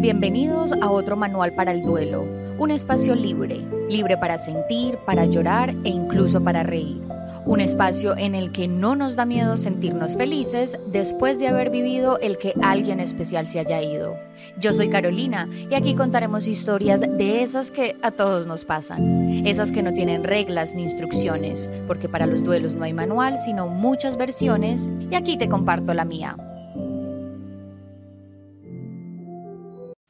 Bienvenidos a otro manual para el duelo, un espacio libre, libre para sentir, para llorar e incluso para reír. Un espacio en el que no nos da miedo sentirnos felices después de haber vivido el que alguien especial se haya ido. Yo soy Carolina y aquí contaremos historias de esas que a todos nos pasan, esas que no tienen reglas ni instrucciones, porque para los duelos no hay manual, sino muchas versiones y aquí te comparto la mía.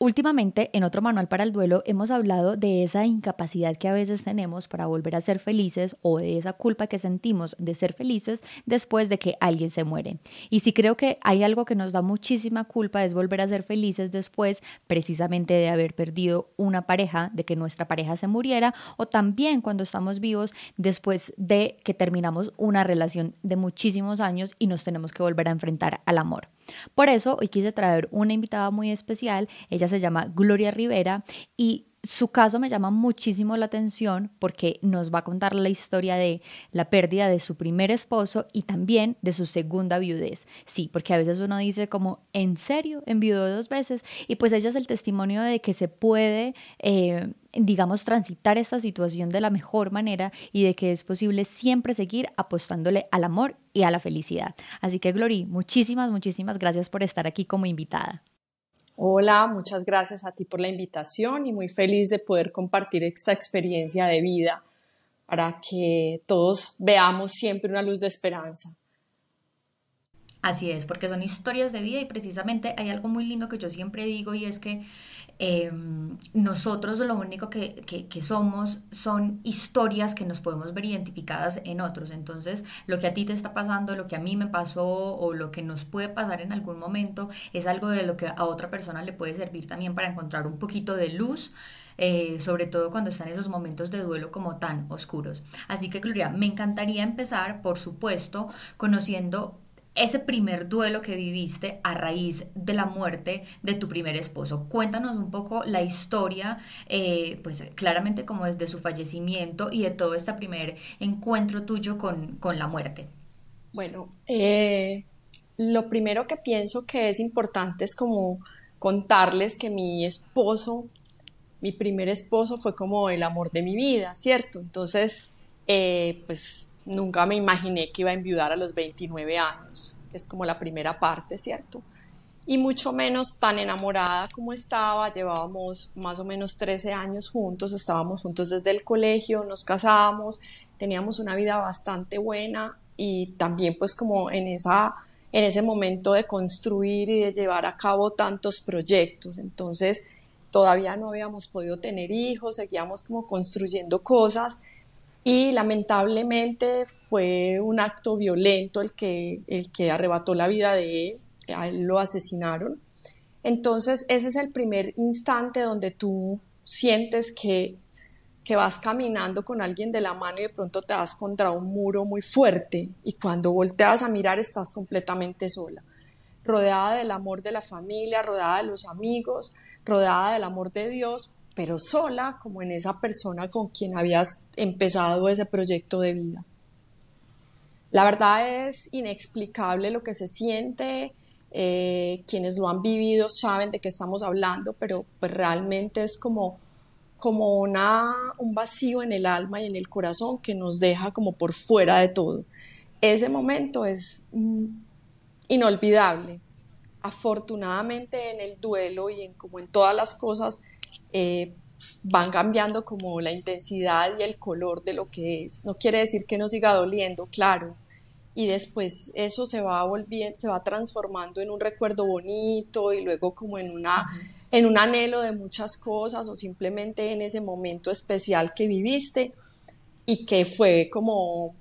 Últimamente, en otro manual para el duelo, hemos hablado de esa incapacidad que a veces tenemos para volver a ser felices o de esa culpa que sentimos de ser felices después de que alguien se muere. Y sí creo que hay algo que nos da muchísima culpa es volver a ser felices después precisamente de haber perdido una pareja, de que nuestra pareja se muriera o también cuando estamos vivos después de que terminamos una relación de muchísimos años y nos tenemos que volver a enfrentar al amor. Por eso hoy quise traer una invitada muy especial, ella se llama Gloria Rivera y su caso me llama muchísimo la atención porque nos va a contar la historia de la pérdida de su primer esposo y también de su segunda viudez. Sí, porque a veces uno dice como, ¿en serio? ¿Enviudó dos veces? Y pues ella es el testimonio de que se puede... Eh, digamos, transitar esta situación de la mejor manera y de que es posible siempre seguir apostándole al amor y a la felicidad. Así que, Glory, muchísimas, muchísimas gracias por estar aquí como invitada. Hola, muchas gracias a ti por la invitación y muy feliz de poder compartir esta experiencia de vida para que todos veamos siempre una luz de esperanza. Así es, porque son historias de vida y precisamente hay algo muy lindo que yo siempre digo y es que em, nosotros lo único que, que, somos son historias que nos podemos ver identificadas en otros. Entonces, lo que a ti te está pasando, lo que a mí me pasó o lo que nos puede pasar en algún momento es algo de lo que a otra persona le puede servir también para encontrar un poquito de luz. Eh, sobre todo cuando están esos momentos de duelo como tan oscuros. Así que, Gloria, me encantaría empezar, por supuesto, conociendo ese primer duelo que viviste a raíz de la muerte de tu primer esposo. Cuéntanos un poco la historia, eh, pues claramente como desde su fallecimiento y de todo este primer encuentro tuyo con, la muerte. Bueno, eh, lo primero que pienso que es importante es como contarles que mi esposo, mi primer esposo fue como el amor de mi vida, ¿cierto? Entonces, eh, pues nunca me imaginé que iba a enviudar a los 29 años, que es como la primera parte, ¿cierto? Y mucho menos tan enamorada como estaba, llevábamos más o menos 13 años juntos, estábamos juntos desde el colegio, nos casábamos, teníamos una vida bastante buena y también pues como en esa en ese momento de construir y de llevar a cabo tantos proyectos. Entonces, todavía no habíamos podido tener hijos, seguíamos como construyendo cosas y lamentablemente fue un acto violento el que, el que arrebató la vida de él, lo asesinaron. Entonces ese es el primer instante donde tú sientes que, que vas caminando con alguien de la mano y de pronto te das contra un muro muy fuerte y cuando volteas a mirar estás completamente sola, rodeada del amor de la familia, rodeada de los amigos, rodeada del amor de Dios, pero sola como en esa persona con quien habías empezado ese proyecto de vida. La verdad es inexplicable lo que se siente, eh, quienes lo han vivido saben de qué estamos hablando, pero pues realmente es como, como una, un vacío en el alma y en el corazón que nos deja como por fuera de todo. Ese momento es mm, inolvidable. Afortunadamente en el duelo y en como en todas las cosas eh, van cambiando como la intensidad y el color de lo que es. No quiere decir que no siga doliendo, claro. Y después eso se va volviendo, se va transformando en un recuerdo bonito y luego como en una en un anhelo de muchas cosas o simplemente en ese momento especial que viviste y que fue como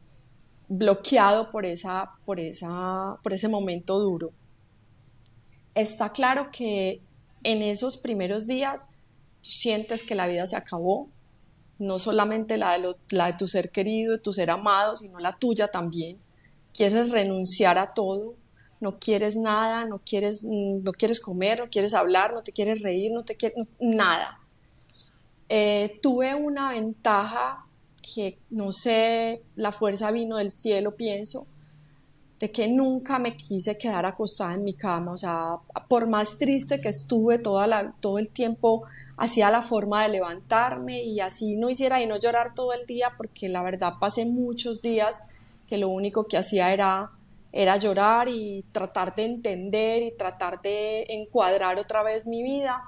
bloqueado por esa por esa por ese momento duro. Está claro que en esos primeros días sientes que la vida se acabó, no solamente la de, la de tu ser querido, de tu ser amado, sino la tuya también. Quieres renunciar a todo, no quieres nada, no quieres, no quieres comer, no quieres hablar, no te quieres reír, no te quieres nada. Eh, tuve una ventaja que no sé, la fuerza vino del cielo, pienso, de que nunca me quise quedar acostada en mi cama, o sea, por más triste que estuve toda la, todo el tiempo, hacía la forma de levantarme y así no hiciera y no llorar todo el día, porque la verdad pasé muchos días que lo único que hacía era, era llorar y tratar de entender y tratar de encuadrar otra vez mi vida.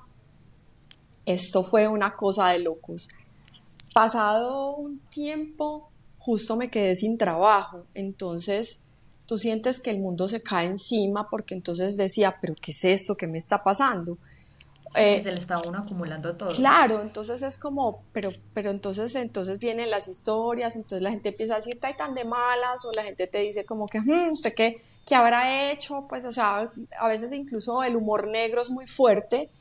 Esto fue una cosa de locos. Pasado un tiempo, justo me quedé sin trabajo, entonces tú sientes que el mundo se cae encima porque entonces decía, pero ¿qué es esto? ¿Qué me está pasando? que eh, se le está uno acumulando todo. Claro, entonces es como, pero, pero entonces, entonces vienen las historias, entonces la gente empieza a decir, está tan de malas, o la gente te dice como que, hmm, ¿usted qué, qué habrá hecho? Pues, o sea, a veces incluso el humor negro es muy fuerte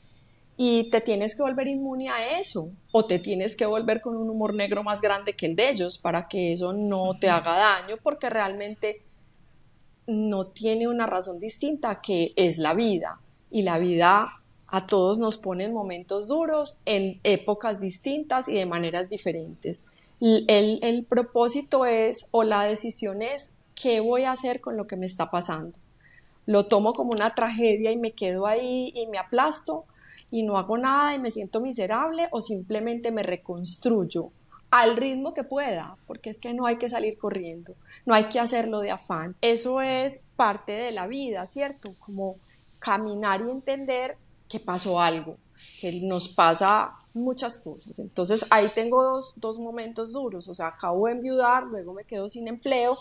y te tienes que volver inmune a eso, o te tienes que volver con un humor negro más grande que el de ellos para que eso no te haga daño, porque realmente no tiene una razón distinta que es la vida, y la vida a todos nos ponen momentos duros en épocas distintas y de maneras diferentes. El, el, propósito es, o la decisión es, ¿qué voy a hacer con lo que me está pasando? ¿Lo tomo como una tragedia y me quedo ahí y me aplasto y no hago nada y me siento miserable o simplemente me reconstruyo al ritmo que pueda, porque es que no hay que salir corriendo, no hay que hacerlo de afán. Eso es parte de la vida, ¿cierto? Como caminar y entender que pasó algo, que nos pasa muchas cosas. Entonces ahí tengo dos, dos momentos duros, o sea, acabo de enviudar, luego me quedo sin empleo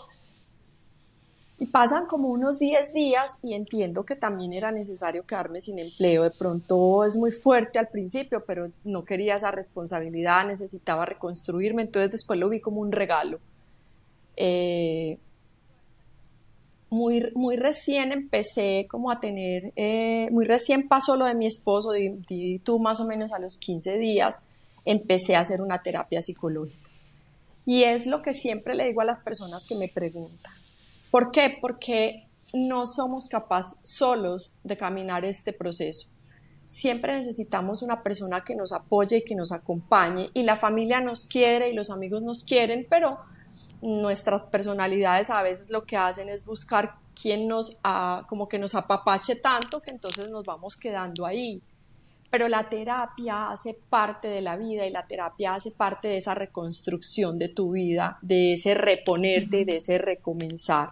y pasan como unos 10 días y entiendo que también era necesario quedarme sin empleo. De pronto es muy fuerte al principio, pero no quería esa responsabilidad, necesitaba reconstruirme, entonces después lo vi como un regalo. Eh, muy, muy recién empecé como a tener, eh, muy recién pasó lo de mi esposo, y tú más o menos a los 15 días, empecé a hacer una terapia psicológica. Y es lo que siempre le digo a las personas que me preguntan. ¿Por qué? Porque no somos capaces solos de caminar este proceso. Siempre necesitamos una persona que nos apoye y que nos acompañe. Y la familia nos quiere y los amigos nos quieren, pero nuestras personalidades a veces lo que hacen es buscar quien nos, como que nos apapache tanto que entonces nos vamos quedando ahí. Pero la terapia hace parte de la vida y la terapia hace parte de esa reconstrucción de tu vida, de ese reponerte, de ese recomenzar,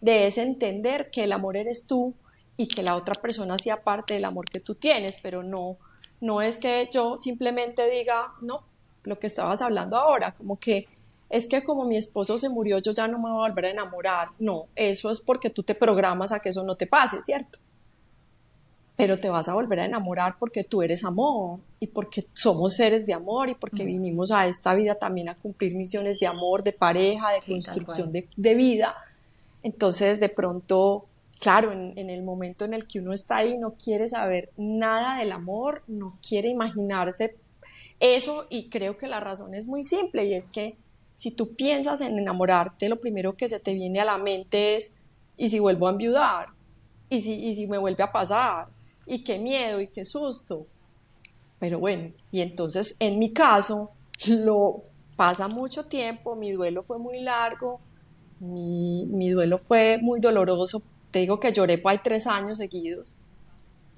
de ese entender que el amor eres tú y que la otra persona sea parte del amor que tú tienes, pero no, no es que yo simplemente diga, no, lo que estabas hablando ahora, como que es que como mi esposo se murió, yo ya no me voy a volver a enamorar. No, eso es porque tú te programas a que eso no te pase, ¿cierto? Pero te vas a volver a enamorar porque tú eres amor y porque somos seres de amor y porque vinimos a esta vida también a cumplir misiones de amor, de pareja, de construcción de, vida. Entonces, de pronto, claro, en, en, el momento en el que uno está ahí, no quiere saber nada del amor, no quiere imaginarse eso y creo que la razón es muy simple y es que si tú piensas en enamorarte, lo primero que se te viene a la mente es, ¿y si vuelvo a enviudar? ¿Y si, y si me vuelve a pasar? ¿Y qué miedo? ¿Y qué susto? Pero bueno, y entonces en mi caso, lo pasa mucho tiempo, mi duelo fue muy largo, mi, mi duelo fue muy doloroso. Te digo que lloré por ahí tres años seguidos,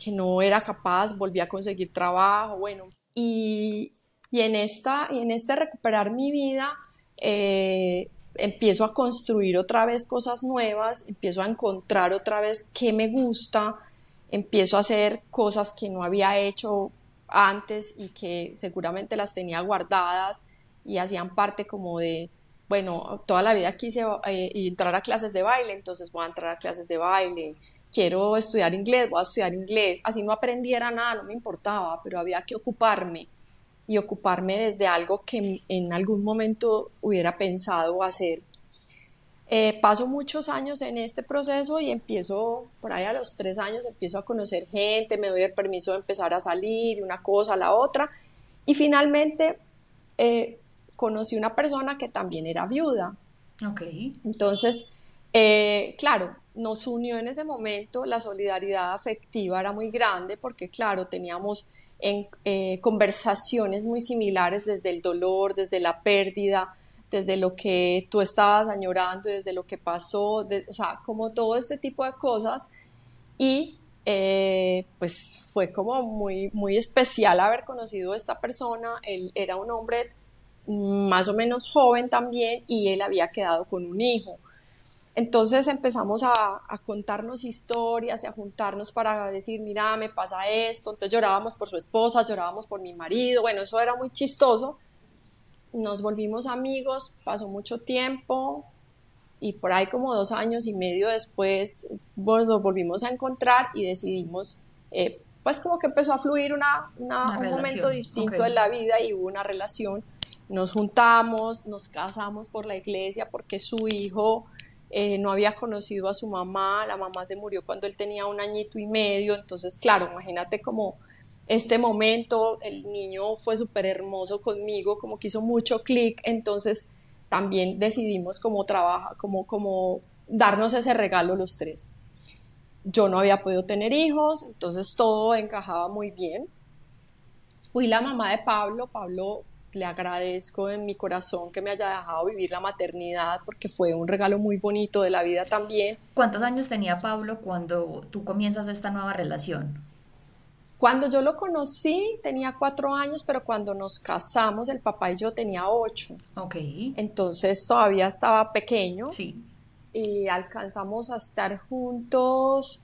que no era capaz, volví a conseguir trabajo, bueno, y, y en, esta, en este recuperar mi vida, eh, empiezo a construir otra vez cosas nuevas, empiezo a encontrar otra vez qué me gusta, empiezo a hacer cosas que no había hecho antes y que seguramente las tenía guardadas y hacían parte como de, bueno, toda la vida quise eh, entrar a clases de baile, entonces voy a entrar a clases de baile, quiero estudiar inglés, voy a estudiar inglés, así no aprendiera nada, no me importaba, pero había que ocuparme y ocuparme desde algo que en algún momento hubiera pensado hacer. Eh, paso muchos años en este proceso y empiezo, por ahí a los tres años, empiezo a conocer gente, me doy el permiso de empezar a salir, una cosa, la otra, y finalmente eh, conocí una persona que también era viuda. Ok. Entonces, eh, claro, nos unió en ese momento, la solidaridad afectiva era muy grande porque, claro, teníamos en eh, conversaciones muy similares desde el dolor, desde la pérdida, desde lo que tú estabas añorando, desde lo que pasó, o sea, como todo este tipo de cosas. Y eh, pues fue como muy, muy especial haber conocido a esta persona. Él era un hombre más o menos joven también y él había quedado con un hijo. Entonces empezamos a, a, contarnos historias y a juntarnos para decir, mira, me pasa esto. Entonces llorábamos por su esposa, llorábamos por mi marido. Bueno, eso era muy chistoso. Nos volvimos amigos, pasó mucho tiempo y por ahí como dos años y medio después pues, nos volvimos a encontrar y decidimos, eh, pues como que empezó a fluir una, una, un momento distinto en la vida y hubo una relación. Nos juntamos, nos casamos por la iglesia porque su hijo eh, no había conocido a su mamá, la mamá se murió cuando él tenía un añito y medio, entonces claro, imagínate como este momento, el niño fue súper hermoso conmigo, como que hizo mucho clic, entonces también decidimos como trabaja, como, como darnos ese regalo los tres. Yo no había podido tener hijos, entonces todo encajaba muy bien. Fui la mamá de Pablo, Pablo le agradezco en mi corazón que me haya dejado vivir la maternidad porque fue un regalo muy bonito de la vida también. ¿Cuántos años tenía Pablo cuando tú comienzas esta nueva relación? Cuando yo lo conocí tenía cuatro años, pero cuando nos casamos el papá y yo tenía ocho. Ok. Entonces todavía estaba pequeño. Sí. Y alcanzamos a estar juntos.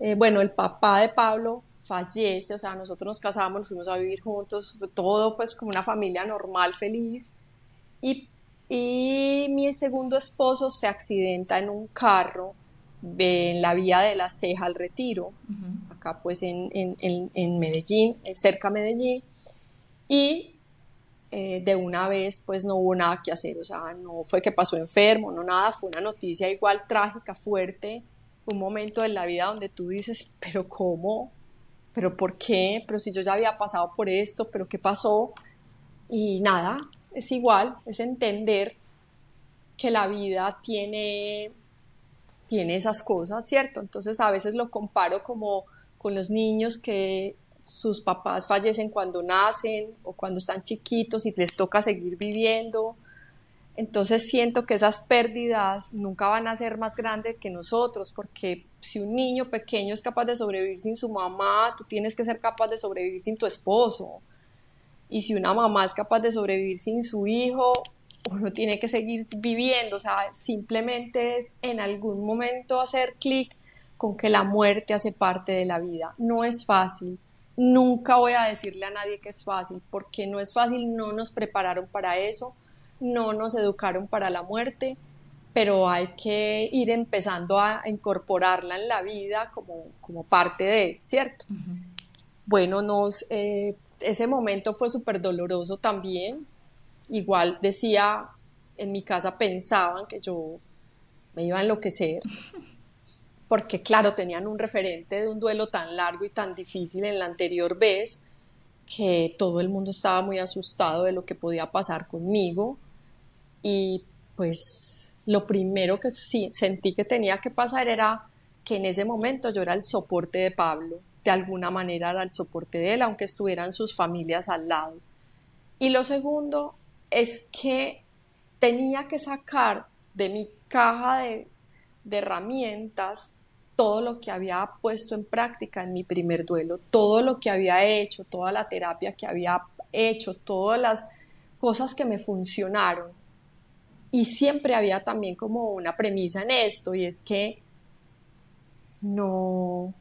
Eh, bueno, el papá de Pablo fallece, o sea, nosotros nos casamos, nos fuimos a vivir juntos, todo pues como una familia normal, feliz. Y, y mi segundo esposo se accidenta en un carro en la vía de la Ceja al Retiro, acá pues en, en, en, Medellín, eh, cerca de Medellín, y eh, de una vez pues no hubo nada que hacer, o sea, no fue que pasó enfermo, no nada, fue una noticia igual trágica, fuerte, un momento de la vida donde tú dices, pero ¿cómo? pero ¿por qué? Pero si yo ya había pasado por esto, pero ¿qué pasó? Y nada, es igual, es entender que la vida tiene, tiene esas cosas, ¿cierto? Entonces a veces lo comparo como con los niños que sus papás fallecen cuando nacen o cuando están chiquitos y les toca seguir viviendo entonces siento que esas pérdidas nunca van a ser más grandes que nosotros, porque si un niño pequeño es capaz de sobrevivir sin su mamá, tú tienes que ser capaz de sobrevivir sin tu esposo. Y si una mamá es capaz de sobrevivir sin su hijo, uno tiene que seguir viviendo. O sea, simplemente es en algún momento hacer clic con que la muerte hace parte de la vida. No es fácil. Nunca voy a decirle a nadie que es fácil, porque no es fácil, no nos prepararon para eso no nos educaron para la muerte, pero hay que ir empezando a incorporarla en la vida como, como parte de, ¿cierto? Bueno, nos, eh, ese momento fue súper doloroso también. Igual decía, en mi casa pensaban que yo me iba a enloquecer, porque claro, tenían un referente de un duelo tan largo y tan difícil en la anterior vez, que todo el mundo estaba muy asustado de lo que podía pasar conmigo y pues lo primero que sentí que tenía que pasar era que en ese momento yo era el soporte de Pablo, de alguna manera era el soporte de él, aunque estuvieran sus familias al lado. Y lo segundo es que tenía que sacar de mi caja de herramientas todo lo que había puesto en práctica en mi primer duelo, todo lo que había hecho, toda la terapia que había hecho, todas las cosas que me funcionaron. Y siempre había también como una premisa en esto y es que no, o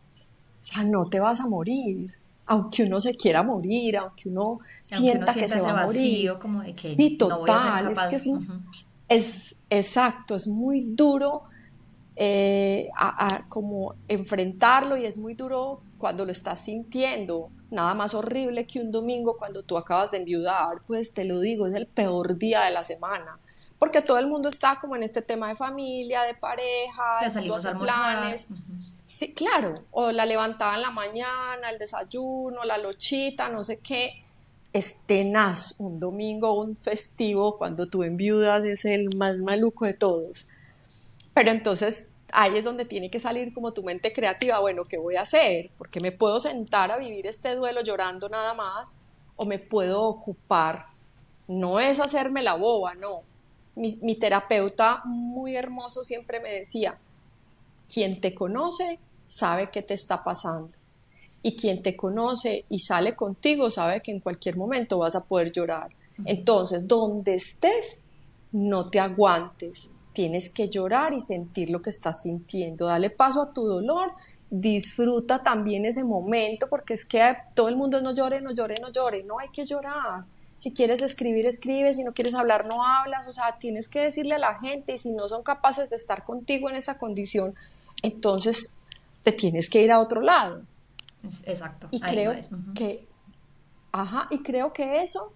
sea, no te vas a morir, aunque uno se quiera morir, aunque uno sienta que se va a morir. como de que sí, total, es que es, exacto, es muy duro eh, como enfrentarlo y es muy duro cuando lo estás sintiendo. Nada más horrible que un domingo cuando tú acabas de enviudar, pues te lo digo, es el peor día de la semana porque todo el mundo está como en este tema de familia, de pareja, de salimos a planes. Sí, claro, o la levantada en la mañana, el desayuno, la lochita, no sé qué. Es tenaz un domingo, un festivo, cuando tú enviudas es el más maluco de todos. Pero entonces ahí es donde tiene que salir como tu mente creativa, bueno, ¿qué voy a hacer? Porque me puedo sentar a vivir este duelo llorando nada más, o me puedo ocupar. No es hacerme la boba, no, mi, mi terapeuta muy hermoso siempre me decía, quien te conoce sabe qué te está pasando. Y quien te conoce y sale contigo sabe que en cualquier momento vas a poder llorar. Entonces, donde estés, no te aguantes. Tienes que llorar y sentir lo que estás sintiendo. Dale paso a tu dolor. Disfruta también ese momento, porque es que todo el mundo no llore, no llore, no llore. No hay que llorar. Si quieres escribir, escribe. Si no quieres hablar, no hablas. O sea, tienes que decirle a la gente. Y si no son capaces de estar contigo en esa condición, entonces te tienes que ir a otro lado. Exacto. Y creo que, ajá, y creo que eso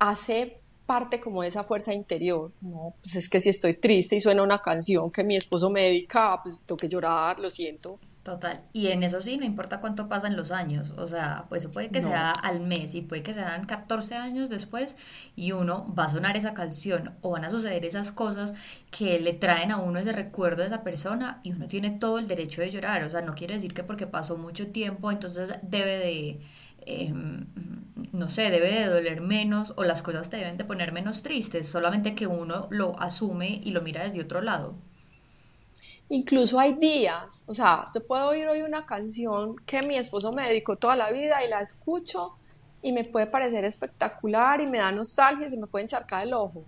hace parte como de esa fuerza interior, no, pues es que si estoy triste y suena una canción que mi esposo me dedica, pues tengo que llorar, lo siento. Total. Y en eso sí, no importa cuánto pasan los años. O sea, pues puede que sea al mes y puede que sean 14 años después y uno va a sonar esa canción o van a suceder esas cosas que le traen a uno ese recuerdo de esa persona y uno tiene todo el derecho de llorar. O sea, no quiere decir que porque pasó mucho tiempo, entonces debe de... Em, no sé, debe de doler menos o las cosas te deben de poner menos tristes, solamente que uno lo asume y lo mira desde otro lado. Incluso hay días, o sea, yo puedo oír hoy una canción que mi esposo me dedicó toda la vida y la escucho y me puede parecer espectacular y me da nostalgia y se me puede encharcar el ojo.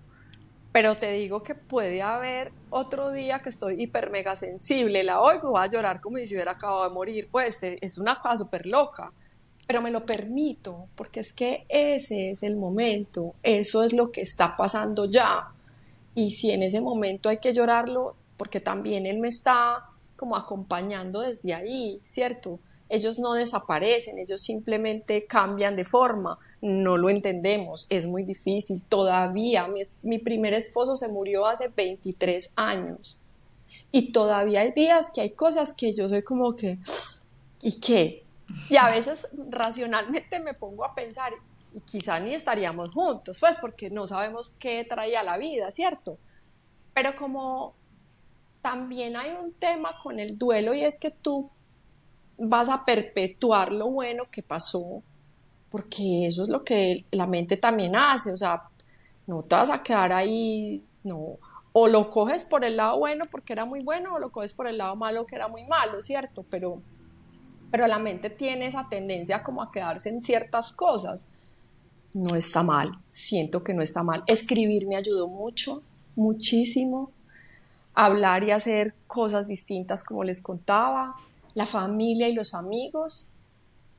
Pero te digo que puede haber otro día que estoy hiper mega sensible, la oigo, voy a llorar como si yo hubiera acabado de morir. Pues es una cosa súper loca, pero me lo permito porque es que ese es el momento, eso es lo que está pasando ya. Y si en ese momento hay que llorarlo, porque también Él me está como acompañando desde ahí, ¿cierto? Ellos no desaparecen, ellos simplemente cambian de forma, no lo entendemos, es muy difícil, todavía mi, mi primer esposo se murió hace 23 años y todavía hay días que hay cosas que yo soy como que, ¿y qué? Y a veces racionalmente me pongo a pensar, y quizá ni estaríamos juntos, pues porque no sabemos qué traía la vida, ¿cierto? Pero como también hay un tema con el duelo y es que tú vas a perpetuar lo bueno que pasó, porque eso es lo que la mente también hace, o sea, no te vas a quedar ahí, no, o lo coges por el lado bueno porque era muy bueno, o lo coges por el lado malo que era muy malo, ¿cierto? Pero, pero la mente tiene esa tendencia como a quedarse en ciertas cosas. No está mal, siento que no está mal. Escribir me ayudó mucho, muchísimo hablar y hacer cosas distintas como les contaba, la familia y los amigos,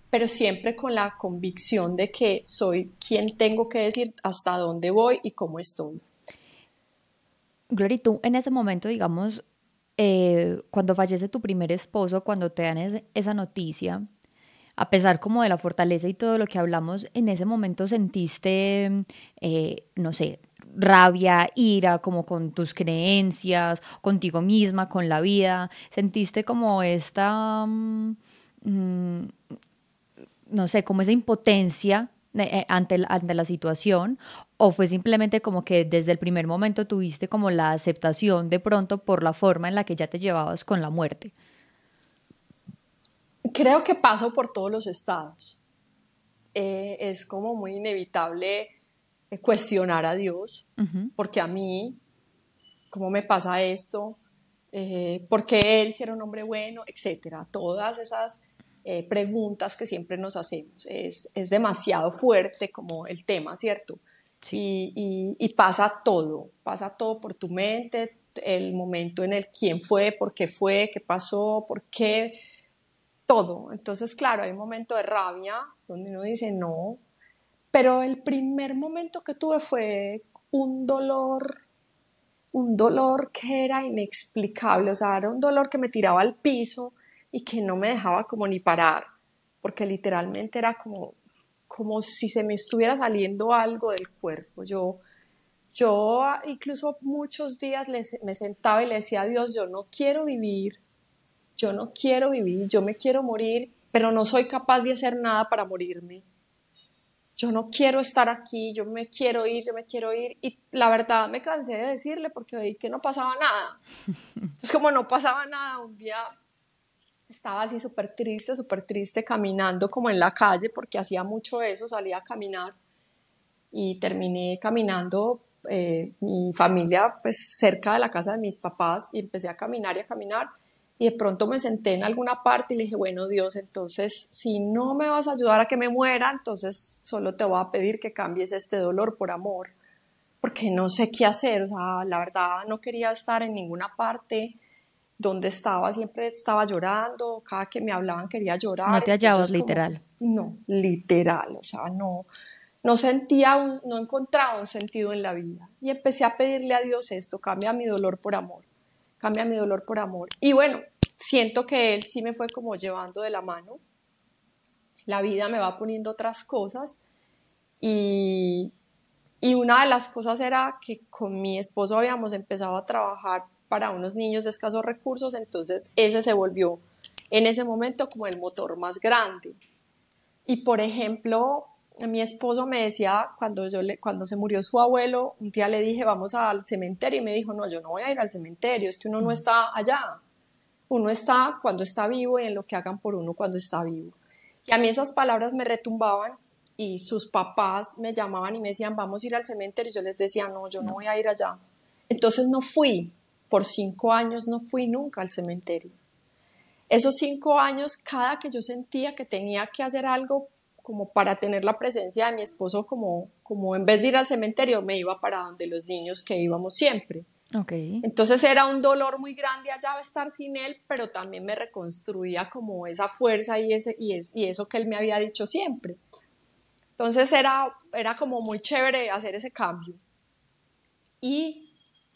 pero siempre con la convicción de que soy quien tengo que decir hasta dónde voy y cómo estoy. Glory, tú en ese momento, digamos, eh, cuando fallece tu primer esposo, cuando te dan esa noticia, a pesar como de la fortaleza y todo lo que hablamos, en ese momento sentiste, eh, no sé, rabia, ira, como con tus creencias, contigo misma, con la vida? ¿Sentiste como esta, mm, mm, no sé, como esa impotencia eh, ante, ante la situación? ¿O fue simplemente como que desde el primer momento tuviste como la aceptación de pronto por la forma en la que ya te llevabas con la muerte? Creo que paso por todos los estados. Eh, es como muy inevitable cuestionar a Dios, porque a mí, ¿cómo me pasa esto? Eh, ¿Por qué Él si era un hombre bueno? Etcétera. Todas esas eh, preguntas que siempre nos hacemos. Es, es, demasiado fuerte como el tema, ¿cierto? Y, pasa todo, pasa todo por tu mente, el momento en el quién fue, por qué fue, qué pasó, por qué, todo. Entonces, claro, hay un momento de rabia donde uno dice, no, pero el primer momento que tuve fue un dolor, un dolor que era inexplicable, o sea, era un dolor que me tiraba al piso y que no me dejaba como ni parar, porque literalmente era como, como si se me estuviera saliendo algo del cuerpo. Yo, yo incluso muchos días me sentaba y le decía a Dios, yo no quiero vivir, yo no quiero vivir, yo me quiero morir, pero no soy capaz de hacer nada para morirme yo no quiero estar aquí, yo me quiero ir, yo me quiero ir. Y la verdad me cansé de decirle porque veí que no pasaba nada. Entonces como no pasaba nada, un día estaba así súper triste, súper triste, caminando como en la calle porque hacía mucho eso, salía a caminar y terminé caminando eh, mi familia pues cerca de la casa de mis papás y empecé a caminar y a caminar y de pronto me senté en alguna parte y le dije, bueno Dios, entonces si no me vas a ayudar a que me muera, entonces solo te voy a pedir que cambies este dolor por amor, porque no sé qué hacer, o sea, la verdad no quería estar en ninguna parte donde estaba, siempre estaba llorando, cada que me hablaban quería llorar. No te hallabas literal. No, literal, o sea, no, no sentía, no encontraba un sentido en la vida. Y empecé a pedirle a Dios esto, cambia mi dolor por amor, cambia mi dolor por amor. Y bueno, siento que Él sí me fue como llevando de la mano. La vida me va poniendo otras cosas y, y una de las cosas era que con mi esposo habíamos empezado a trabajar para unos niños de escasos recursos, entonces ese se volvió en ese momento como el motor más grande. Y por ejemplo, mi esposo me decía, cuando, yo le, cuando se murió su abuelo, un día le dije, vamos al cementerio, y me dijo, no, yo no voy a ir al cementerio, es que uno no está allá. Uno está cuando está vivo y en lo que hagan por uno cuando está vivo. Y a mí esas palabras me retumbaban y sus papás me llamaban y me decían, vamos a ir al cementerio. Y yo les decía, no, yo no voy a ir allá. Entonces no fui por cinco años no fui nunca al cementerio. Esos cinco años, cada que yo sentía que tenía que hacer algo como para tener la presencia de mi esposo, como, como en vez de ir al cementerio, me iba para donde los niños que íbamos siempre. Okay. Entonces era un dolor muy grande allá estar sin él, pero también me reconstruía como esa fuerza y, ese, y, es, y eso que él me había dicho siempre. Entonces era, era como muy chévere hacer ese cambio. Y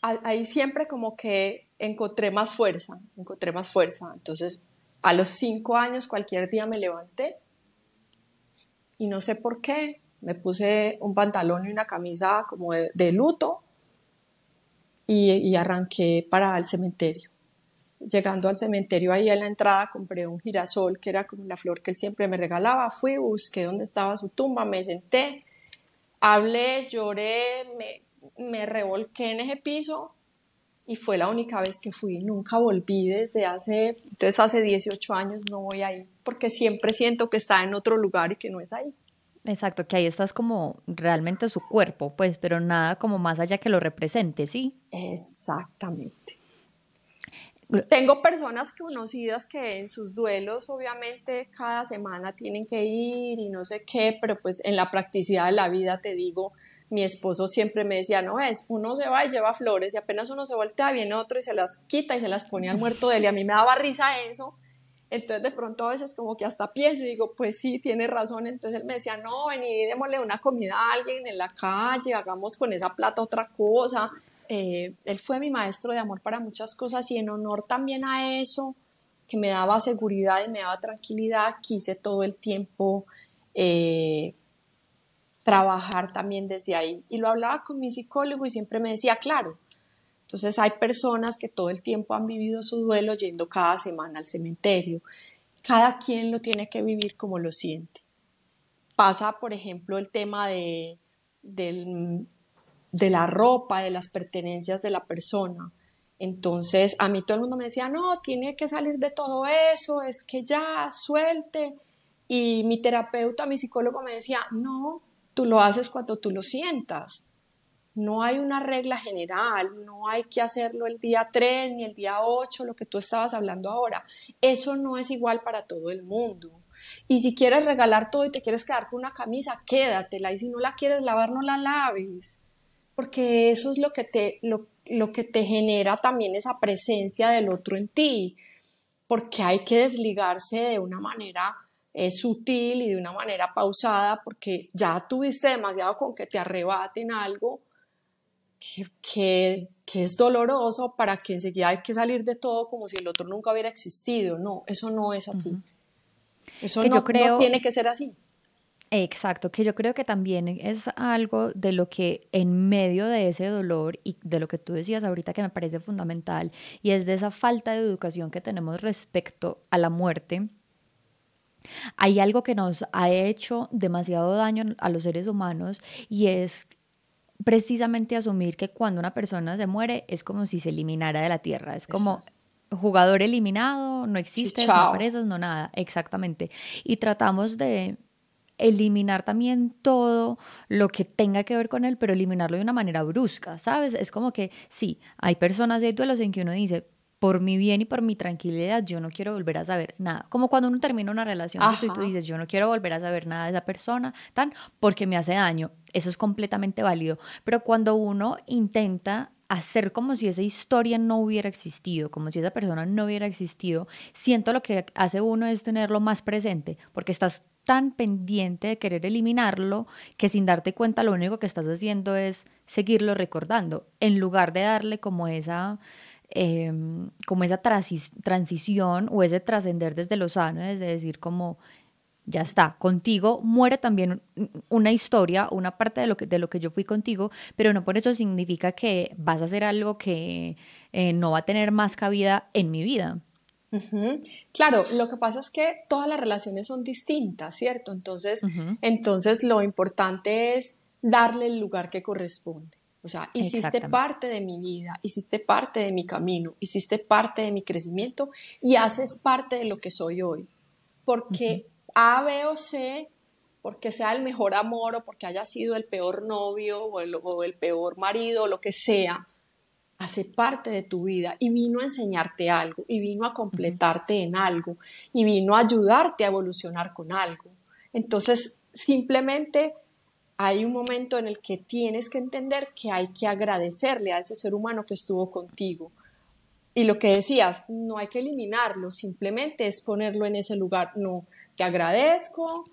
ahí siempre como que encontré más fuerza, encontré más fuerza. Entonces, a los cinco años, cualquier día me levanté y no sé por qué, me puse un pantalón y una camisa como de, luto y, y, arranqué para el cementerio. Llegando al cementerio, ahí en la entrada compré un girasol, que era como la flor que él siempre me regalaba. Fui, busqué dónde estaba su tumba, me senté, hablé, lloré, me me revolqué en ese piso y fue la única vez que fui. Nunca volví desde hace, entonces hace 18 años no voy ahí, porque siempre siento que está en otro lugar y que no es ahí. Exacto, que ahí estás como realmente su cuerpo, pues, pero nada como más allá que lo represente, ¿sí? Exactamente. Tengo personas conocidas que en sus duelos obviamente cada semana tienen que ir y no sé qué, pero pues en la practicidad de la vida te digo, mi esposo siempre me decía, no es, uno se va y lleva flores y apenas uno se voltea, viene otro y se las quita y se las pone al muerto de él y a mí me daba risa eso. Entonces de pronto a veces como que hasta pienso y digo, pues sí, tiene razón. Entonces él me decía, no, vení, démosle una comida a alguien en la calle, hagamos con esa plata otra cosa. Eh, él fue mi maestro de amor para muchas cosas y en honor también a eso, que me daba seguridad y me daba tranquilidad, quise todo el tiempo eh, trabajar también desde ahí. Y lo hablaba con mi psicólogo y siempre me decía, claro, entonces hay personas que todo el tiempo han vivido su duelo yendo cada semana al cementerio. Cada quien lo tiene que vivir como lo siente. Pasa, por ejemplo, el tema de, de la ropa, de las pertenencias de la persona. Entonces, a mí todo el mundo me decía, no, tiene que salir de todo eso, es que ya, suelte. Y mi terapeuta, mi psicólogo me decía, no, Tú lo haces cuando tú lo sientas. No hay una regla general, no hay que hacerlo el día 3 ni el día 8, lo que tú estabas hablando ahora. Eso no es igual para todo el mundo. Y si quieres regalar todo y te quieres quedar con una camisa, quédatela. Y si no la quieres lavar, no la laves. Porque eso es lo que te, lo, lo que te genera también esa presencia del otro en ti. Porque hay que desligarse de una manera es sutil y de una manera pausada porque ya tuviste demasiado con que te arrebaten algo que, que, es doloroso para que enseguida hay que salir de todo como si el otro nunca hubiera existido. No, eso no es así. Eso no, no tiene que ser así. Exacto, que yo creo que también es algo de lo que en medio de ese dolor y de lo que tú decías ahorita que me parece fundamental y es de esa falta de educación que tenemos respecto a la muerte, hay algo que nos ha hecho demasiado daño a los seres humanos y es precisamente asumir que cuando una persona se muere es como si se eliminara de la tierra, es como jugador eliminado, no existe, no no nada, exactamente. Y tratamos de eliminar también todo lo que tenga que ver con él, pero eliminarlo de una manera brusca, ¿sabes? Es como que sí, hay personas de duelos en que uno dice, por mi bien y por mi tranquilidad, yo no quiero volver a saber nada. Como cuando uno termina una relación y tú dices, yo no quiero volver a saber nada de esa persona, tan, porque me hace daño. Eso es completamente válido. Pero cuando uno intenta hacer como si esa historia no hubiera existido, como si esa persona no hubiera existido, siento lo que hace uno es tenerlo más presente, porque estás tan pendiente de querer eliminarlo que sin darte cuenta lo único que estás haciendo es seguirlo recordando, en lugar de darle como esa Em, como esa transición o ese trascender desde lo sano, desde decir como, ya está, contigo muere también una historia, una parte de lo que, de lo que yo fui contigo, pero no por eso significa que vas a hacer algo que eh, no va a tener más cabida en mi vida. Claro, lo que pasa es que todas las relaciones son distintas, ¿cierto? Entonces, entonces lo importante es darle el lugar que corresponde. O sea, hiciste parte de mi vida, hiciste parte de mi camino, hiciste parte de mi crecimiento y haces parte de lo que soy hoy. Porque A, B o C, porque sea el mejor amor o porque haya sido el peor novio o el, o el peor marido o lo que sea, hace parte de tu vida y vino a enseñarte algo y vino a completarte en algo y vino a ayudarte a evolucionar con algo. Entonces, simplemente hay un momento en el que tienes que entender que hay que agradecerle a ese ser humano que estuvo contigo. Y lo que decías, no hay que eliminarlo, simplemente es ponerlo en ese lugar. No, te agradezco,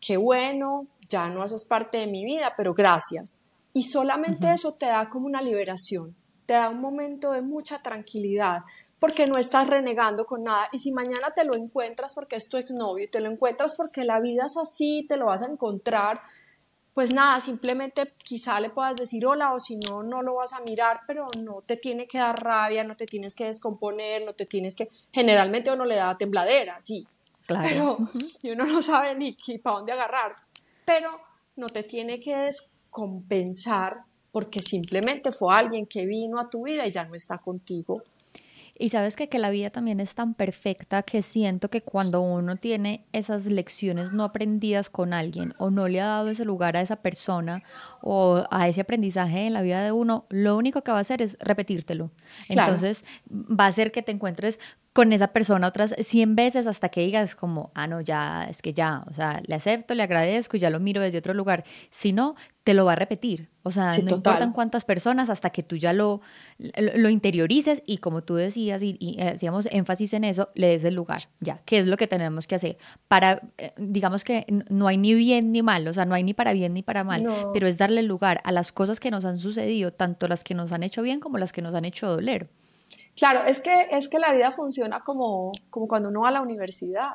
qué bueno, ya no haces parte de mi vida, pero gracias. Y solamente eso te da como una liberación, te da un momento de mucha tranquilidad, porque no estás renegando con nada. Y si mañana te lo encuentras porque es tu exnovio te lo encuentras porque la vida es así, te lo vas a encontrar, pues nada, simplemente quizá le puedas decir hola o si no, no lo vas a mirar, pero no te tiene que dar rabia, no te tienes que descomponer, no te tienes que, generalmente uno le da tembladera, sí, claro. pero y uno no sabe ni, ni para dónde agarrar, pero no te tiene que descompensar porque simplemente fue alguien que vino a tu vida y ya no está contigo. Y sabes que, que la vida también es tan perfecta que siento que cuando uno tiene esas lecciones no aprendidas con alguien o no le ha dado ese lugar a esa persona o a ese aprendizaje en la vida de uno, lo único que va a hacer es repetírtelo. Entonces va a ser que te encuentres con esa persona otras 100 veces hasta que digas como, ah, no, ya, es que ya, o sea, le acepto, le agradezco y ya lo miro desde otro lugar. Si no, te lo va a repetir. O sea, no importan cuántas personas hasta que tú ya lo, lo, interiorices y como tú decías y, y, hacíamos énfasis en eso, le des el lugar, ya, ¿qué es lo que tenemos que hacer? Para, eh, digamos que no hay ni bien ni mal, o sea, no hay ni para bien ni para mal, pero es darle lugar a las cosas que nos han sucedido, tanto las que nos han hecho bien como las que nos han hecho doler. Claro, es que, es que la vida funciona como, como cuando uno va a la universidad.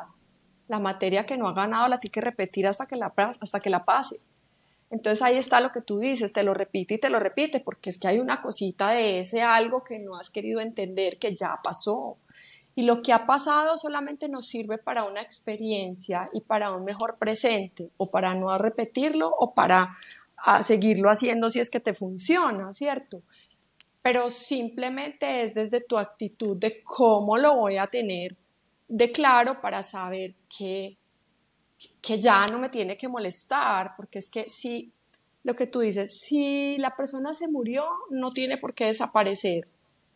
La materia que no ha ganado la tiene que repetir hasta que la, hasta que la pase. Entonces ahí está lo que tú dices, te lo repite y te lo repite, porque es que hay una cosita de ese algo que no has querido entender que ya pasó. Y lo que ha pasado solamente nos sirve para una experiencia y para un mejor presente, o para no repetirlo, o para ah, seguirlo haciendo si es que te funciona, ¿cierto? Pero simplemente es desde tu actitud de cómo lo voy a tener de claro para saber que, que ya no me tiene que molestar, porque es que si lo que tú dices, si la persona se murió, no tiene por qué desaparecer.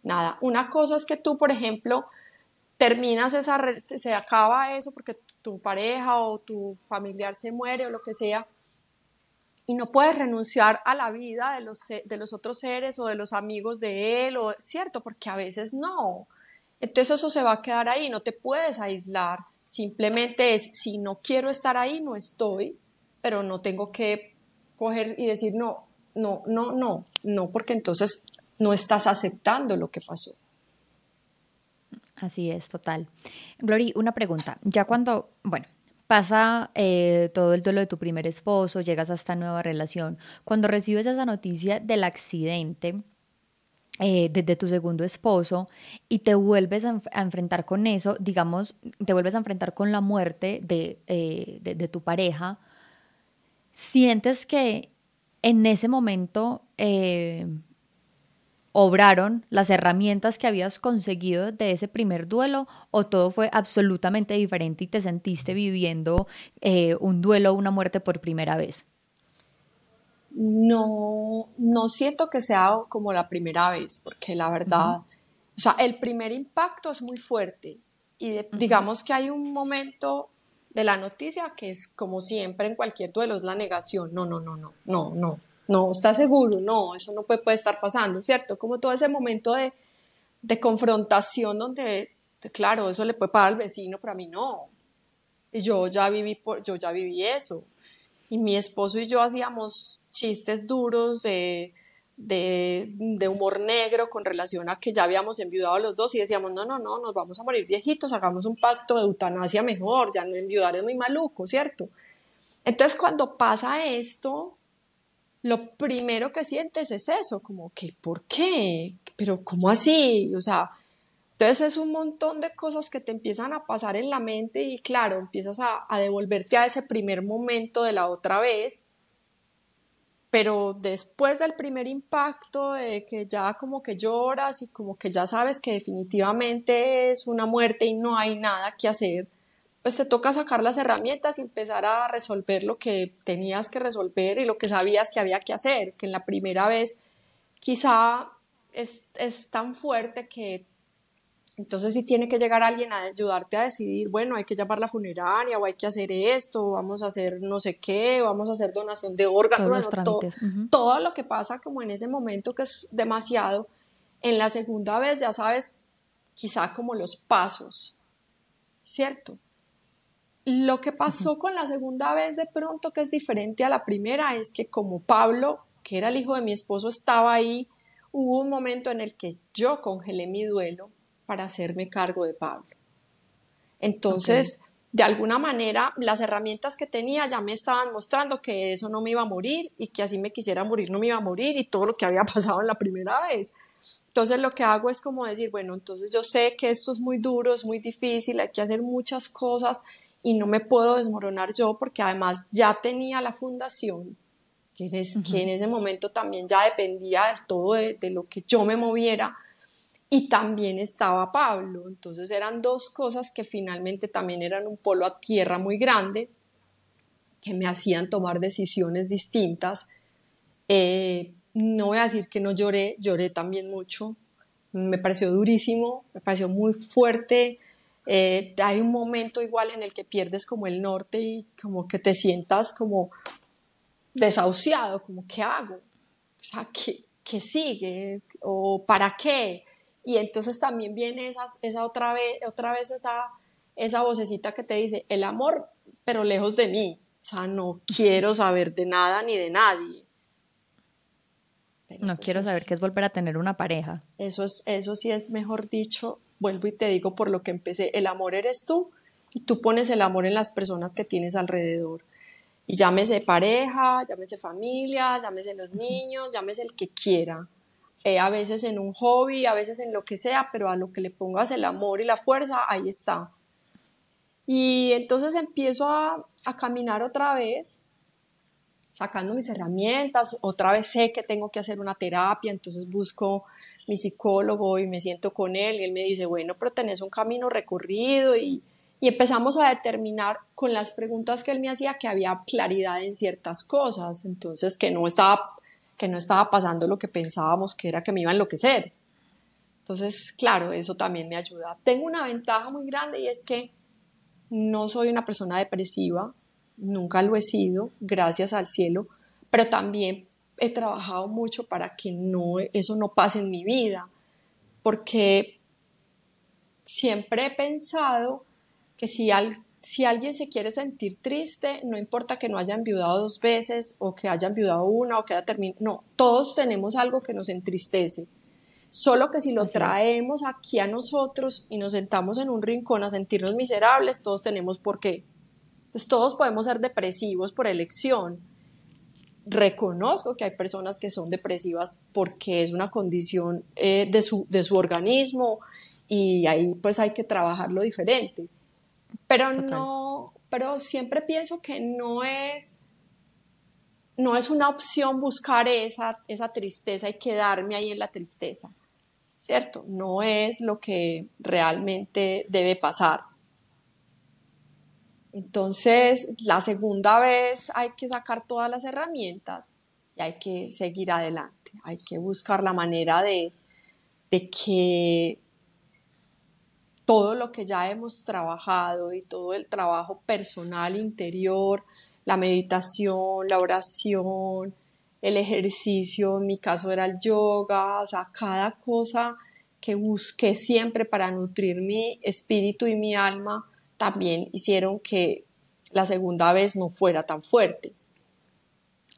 Nada. Una cosa es que tú, por ejemplo, terminas esa, se acaba eso porque tu pareja o tu familiar se muere o lo que sea, y no puedes renunciar a la vida de los, de los otros seres o de los amigos de él, o, ¿cierto? Porque a veces no. Entonces eso se va a quedar ahí, no te puedes aislar. Simplemente es, si no quiero estar ahí, no estoy, pero no tengo que coger y decir, no, no, no, no, no, porque entonces no estás aceptando lo que pasó. Así es, total. Glory, una pregunta. Ya cuando, bueno, Pasa eh, todo el duelo de tu primer esposo, llegas a esta nueva relación. Cuando recibes esa noticia del accidente eh, de, tu segundo esposo y te vuelves a, enfrentar con eso, digamos, te vuelves a enfrentar con la muerte de, eh, de tu pareja, sientes que en ese momento obraron las herramientas que habías conseguido de ese primer duelo o todo fue absolutamente diferente y te sentiste viviendo eh, un duelo o una muerte por primera vez? No, no siento que sea como la primera vez, porque la verdad, o sea, el primer impacto es muy fuerte y digamos que hay un momento de la noticia que es como siempre en cualquier duelo es la negación. No, no, no, no, no, no, no, está seguro, no, eso no puede, estar pasando, ¿cierto? Como todo ese momento de, de confrontación donde, claro, eso le puede pasar al vecino, pero a mí no. Y yo ya viví, por, yo ya viví eso. Y mi esposo y yo hacíamos chistes duros de, de, de, humor negro con relación a que ya habíamos enviudado los dos y decíamos, no, no, no, nos vamos a morir viejitos, hagamos un pacto de eutanasia mejor, ya no enviudar es muy maluco, ¿cierto? Entonces cuando pasa esto, lo primero que sientes es eso, como que, ¿por qué? Pero ¿cómo así? O sea, entonces es un montón de cosas que te empiezan a pasar en la mente y claro, empiezas a, devolverte a ese primer momento de la otra vez pero después del primer impacto de que ya como que lloras y como que ya sabes que definitivamente es una muerte y no hay nada que hacer, pues te toca sacar las herramientas y empezar a resolver lo que tenías que resolver y lo que sabías que había que hacer, que en la primera vez quizá es, es tan fuerte que entonces si tiene que llegar alguien a ayudarte a decidir, bueno, hay que llamar la funeraria o hay que hacer esto, vamos a hacer no sé qué, vamos a hacer donación de órganos, todo, todo lo que pasa como en ese momento que es demasiado. En la segunda vez ya sabes quizá como los pasos, ¿cierto? Lo que pasó con la segunda vez de pronto que es diferente a la primera es que como Pablo, que era el hijo de mi esposo, estaba ahí, hubo un momento en el que yo congelé mi duelo para hacerme cargo de Pablo. Entonces, de alguna manera, las herramientas que tenía ya me estaban mostrando que eso no me iba a morir y que así me quisiera morir no me iba a morir y todo lo que había pasado en la primera vez. Entonces lo que hago es como decir, bueno, entonces yo sé que esto es muy duro, es muy difícil, hay que hacer muchas cosas y no me puedo desmoronar yo porque además ya tenía la fundación, que, en ese momento también ya dependía del todo de lo que yo me moviera y también estaba Pablo. Entonces eran dos cosas que finalmente también eran un polo a tierra muy grande, que me hacían tomar decisiones distintas. Eh, no voy a decir que no lloré, lloré también mucho. Me pareció durísimo, me pareció muy fuerte. Eh, hay un momento igual en el que pierdes como el norte y como que te sientas como desahuciado, como ¿qué hago? O sea, ¿qué, qué sigue? ¿O para qué? Y entonces también viene esa, esa otra vez, otra vez esa, esa vocecita que te dice, el amor, pero lejos de mí. O sea, no quiero saber de nada ni de nadie. no quiero saber qué es volver a tener una pareja. Eso, es, eso sí es mejor dicho, vuelvo y te digo por lo que empecé, el amor eres tú y tú pones el amor en las personas que tienes alrededor. Y llámese pareja, llámese familia, llámese los niños, llámese el que quiera. Eh, a veces en un hobby, a veces en lo que sea, pero a lo que le pongas el amor y la fuerza, ahí está. Y entonces empiezo a, a caminar otra vez, sacando mis herramientas, otra vez sé que tengo que hacer una terapia, entonces busco mi psicólogo y me siento con él y él me dice, bueno, pero tenés un camino recorrido y, empezamos a determinar con las preguntas que él me hacía que había claridad en ciertas cosas, entonces que no estaba que no estaba pasando lo que pensábamos que era que me iba a enloquecer. Entonces, claro, eso también me ayuda. Tengo una ventaja muy grande y es que no soy una persona depresiva, nunca lo he sido, gracias al cielo, pero también he trabajado mucho para que no, eso no pase en mi vida, porque siempre he pensado que si, al, si alguien se quiere sentir triste, no importa que no haya enviudado dos veces o que haya enviudado una o que haya terminado, no, todos tenemos algo que nos entristece. Solo que si lo traemos aquí a nosotros y nos sentamos en un rincón a sentirnos miserables, todos tenemos por qué. Entonces todos podemos ser depresivos por elección. Reconozco que hay personas que son depresivas porque es una condición eh, de, su, de su organismo y ahí pues hay que trabajarlo diferente pero no, pero siempre pienso que no es, no es una opción buscar esa, esa tristeza y quedarme ahí en la tristeza, ¿cierto? No es lo que realmente debe pasar. Entonces, la segunda vez hay que sacar todas las herramientas y hay que seguir adelante, hay que buscar la manera de, de que todo lo que ya hemos trabajado y todo el trabajo personal interior, la meditación, la oración, el ejercicio, en mi caso era el yoga, o sea, cada cosa que busqué siempre para nutrir mi espíritu y mi alma, también hicieron que la segunda vez no fuera tan fuerte.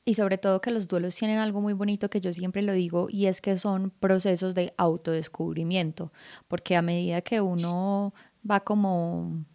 Y sobre todo que los duelos tienen algo muy bonito que yo siempre lo digo y es que son procesos de autodescubrimiento, porque a medida que uno va como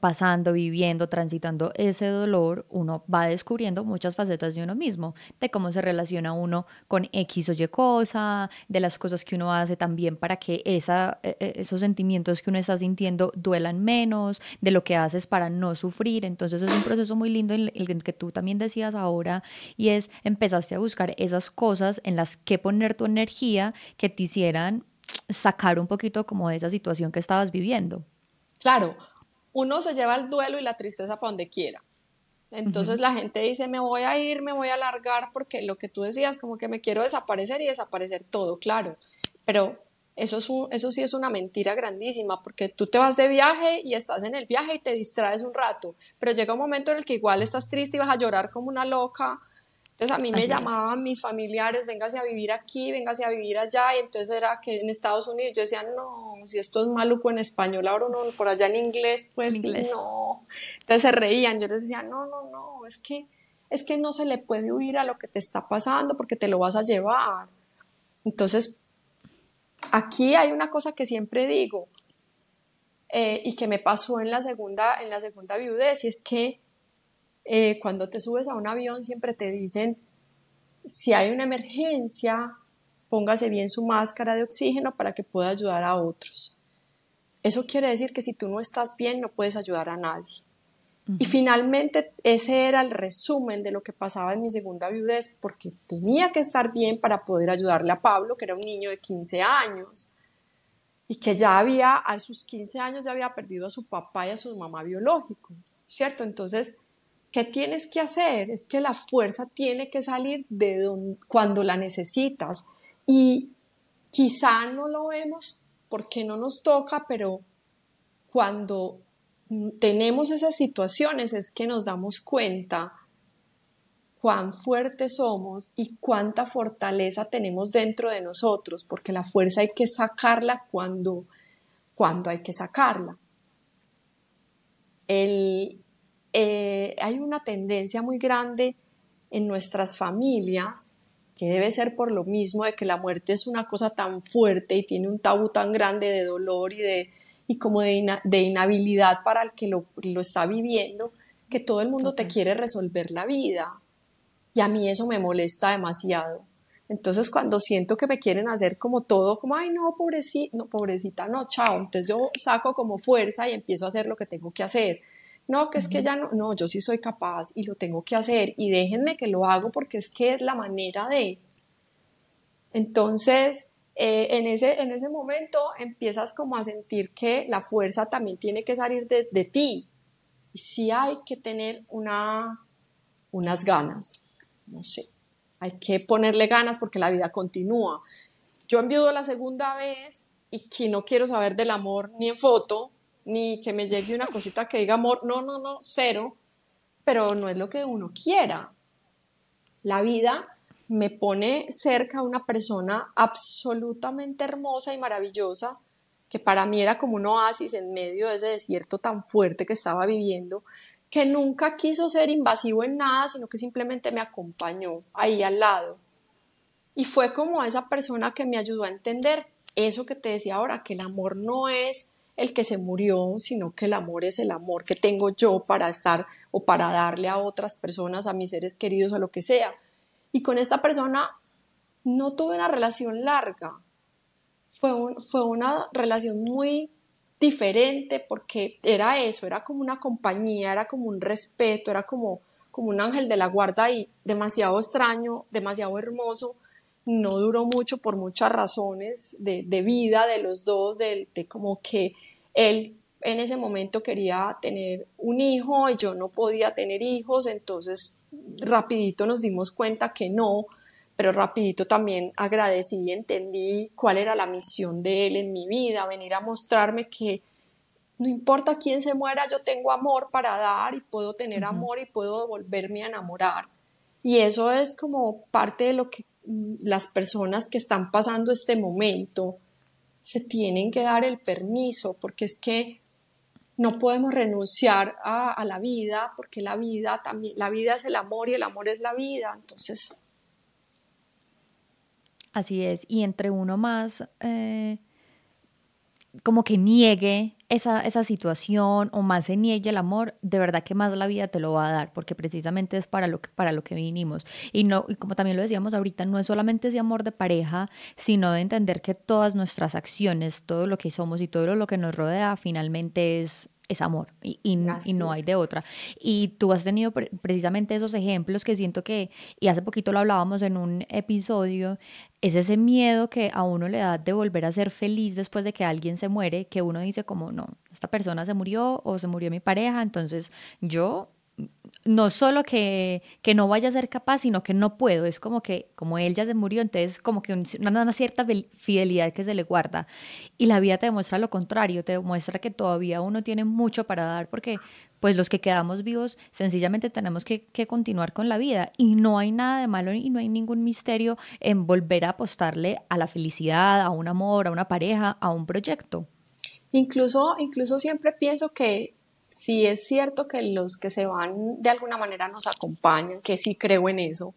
pasando, viviendo, transitando ese dolor, uno va descubriendo muchas facetas de uno mismo, de cómo se relaciona uno con X o Y cosa, de las cosas que uno hace también para que esa, e, e, esos sentimientos que uno está sintiendo duelan menos, de lo que haces para no sufrir. Entonces es un proceso muy lindo en el que tú también decías ahora y es empezaste a buscar esas cosas en las que poner tu energía que te hicieran sacar un poquito como de esa situación que estabas viviendo. Claro, uno se lleva el duelo y la tristeza para donde quiera. Entonces la gente dice, me voy a ir, me voy a largar, porque lo que tú decías, como que me quiero desaparecer y desaparecer todo, claro. Pero eso, es eso sí es una mentira grandísima, porque tú te vas de viaje y estás en el viaje y te distraes un rato, pero llega un momento en el que igual estás triste y vas a llorar como una loca entonces a mí me llamaban mis familiares, véngase a vivir aquí, véngase a vivir allá, y entonces era que en Estados Unidos yo decía, no, si esto es maluco en español, ahora no, por allá en inglés, pues no. Entonces se reían, yo les decía, no, no, no, es que, es que no se le puede huir a lo que te está pasando porque te lo vas a llevar. Entonces, aquí hay una cosa que siempre digo, eh, y que me pasó en la segunda, en la segunda viudez, y es que eh, cuando te subes a un avión siempre te dicen, si hay una emergencia, póngase bien su máscara de oxígeno para que pueda ayudar a otros. Eso quiere decir que si tú no estás bien, no puedes ayudar a nadie. Y finalmente ese era el resumen de lo que pasaba en mi segunda viudez, porque tenía que estar bien para poder ayudarle a Pablo, que era un niño de 15 años, y que ya había, a sus 15 años ya había perdido a su papá y a su mamá biológico, ¿cierto? Entonces, ¿Qué tienes que hacer? Es que la fuerza tiene que salir de cuando la necesitas. Y quizá no lo vemos porque no nos toca, pero cuando tenemos esas situaciones es que nos damos cuenta cuán fuertes somos y cuánta fortaleza tenemos dentro de nosotros, porque la fuerza hay que sacarla cuando, cuando hay que sacarla. El, eh, hay una tendencia muy grande en nuestras familias, que debe ser por lo mismo de que la muerte es una cosa tan fuerte y tiene un tabú tan grande de dolor y, de, y como de, de inhabilidad para el que lo, lo, está viviendo, que todo el mundo te quiere resolver la vida. Y a mí eso me molesta demasiado. Entonces cuando siento que me quieren hacer como todo, como, ay, no, pobrecita, no, pobrecita, no, chao. Entonces yo saco como fuerza y empiezo a hacer lo que tengo que hacer no, que es que ya no, no, yo sí soy capaz y lo tengo que hacer y déjenme que lo hago porque es que es la manera de. Entonces, eh, en, ese, en ese momento empiezas como a sentir que la fuerza también tiene que salir de, de ti. Y sí hay que tener una, unas ganas, no sé, hay que ponerle ganas porque la vida continúa. Yo enviudo la segunda vez y que no quiero saber del amor ni en foto, ni que me llegue una cosita que diga amor, no, no, no, cero, pero no es lo que uno quiera. La vida me pone cerca a una persona absolutamente hermosa y maravillosa, que para mí era como un oasis en medio de ese desierto tan fuerte que estaba viviendo, que nunca quiso ser invasivo en nada, sino que simplemente me acompañó ahí al lado. Y fue como esa persona que me ayudó a entender eso que te decía ahora, que el amor no es el que se murió, sino que el amor es el amor que tengo yo para estar o para darle a otras personas, a mis seres queridos, a lo que sea. Y con esta persona no tuve una relación larga, fue, fue una relación muy diferente porque era eso, era como una compañía, era como un respeto, era como, como un ángel de la guarda y demasiado extraño, demasiado hermoso. No duró mucho por muchas razones de, vida de los dos, de, de como que él en ese momento quería tener un hijo y yo no podía tener hijos, entonces rapidito nos dimos cuenta que no, pero rapidito también agradecí y entendí cuál era la misión de él en mi vida, venir a mostrarme que no importa quién se muera, yo tengo amor para dar y puedo tener amor y puedo volverme a enamorar. Y eso es como parte de lo que mm, las personas que están pasando este momento se tienen que dar el permiso, porque es que no podemos renunciar a, la vida, porque la vida también, la vida es el amor y el amor es la vida. Entonces, Así es, y entre uno más eh, como que niegue esa, esa, situación o más se niegue el amor, de verdad que más la vida te lo va a dar, porque precisamente es para lo que, para lo que vinimos. Y, no, y como también lo decíamos ahorita, no es solamente ese amor de pareja, sino de entender que todas nuestras acciones, todo lo que somos y todo lo que nos rodea, finalmente es es amor y, y, no hay de otra. Y tú has tenido precisamente esos ejemplos que siento que, y hace poquito lo hablábamos en un episodio, es ese miedo que a uno le da de volver a ser feliz después de que alguien se muere, que uno dice como, no, esta persona se murió o se murió mi pareja, entonces yo no solo que, que, no vaya a ser capaz, sino que no puedo. Es como que, como él ya se murió, entonces como que una, una, cierta fidelidad que se le guarda. Y la vida te demuestra lo contrario, te demuestra que todavía uno tiene mucho para dar, porque pues los que quedamos vivos sencillamente tenemos que, que continuar con la vida. Y no hay nada de malo y no hay ningún misterio en volver a apostarle a la felicidad, a un amor, a una pareja, a un proyecto. Incluso, incluso siempre pienso que sí es cierto que los que se van de alguna manera nos acompañan, que sí creo en eso.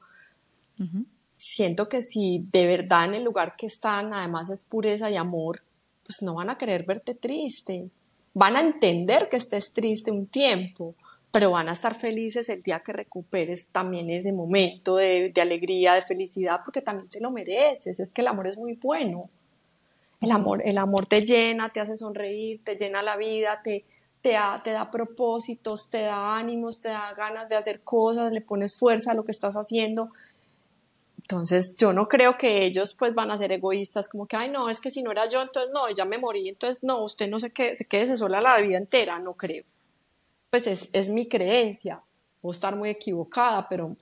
Siento que si de verdad en el lugar que están, además es pureza y amor, pues no van a querer verte triste. Van a entender que estés triste un tiempo, pero van a estar felices el día que recuperes también ese momento de, de alegría, de felicidad, porque también te lo mereces. Es que el amor es muy bueno. El amor, el amor te llena, te hace sonreír, te llena la vida, te, te da, te da propósitos, te da ánimos, te da ganas de hacer cosas, le pones fuerza a lo que estás haciendo. Entonces yo no creo que ellos pues van a ser egoístas como que, ay no, es que si no era yo, entonces no, ya me morí, entonces no, usted no se quede, se quede sola la vida entera, no creo. Pues es, es mi creencia, puedo estar muy equivocada, pero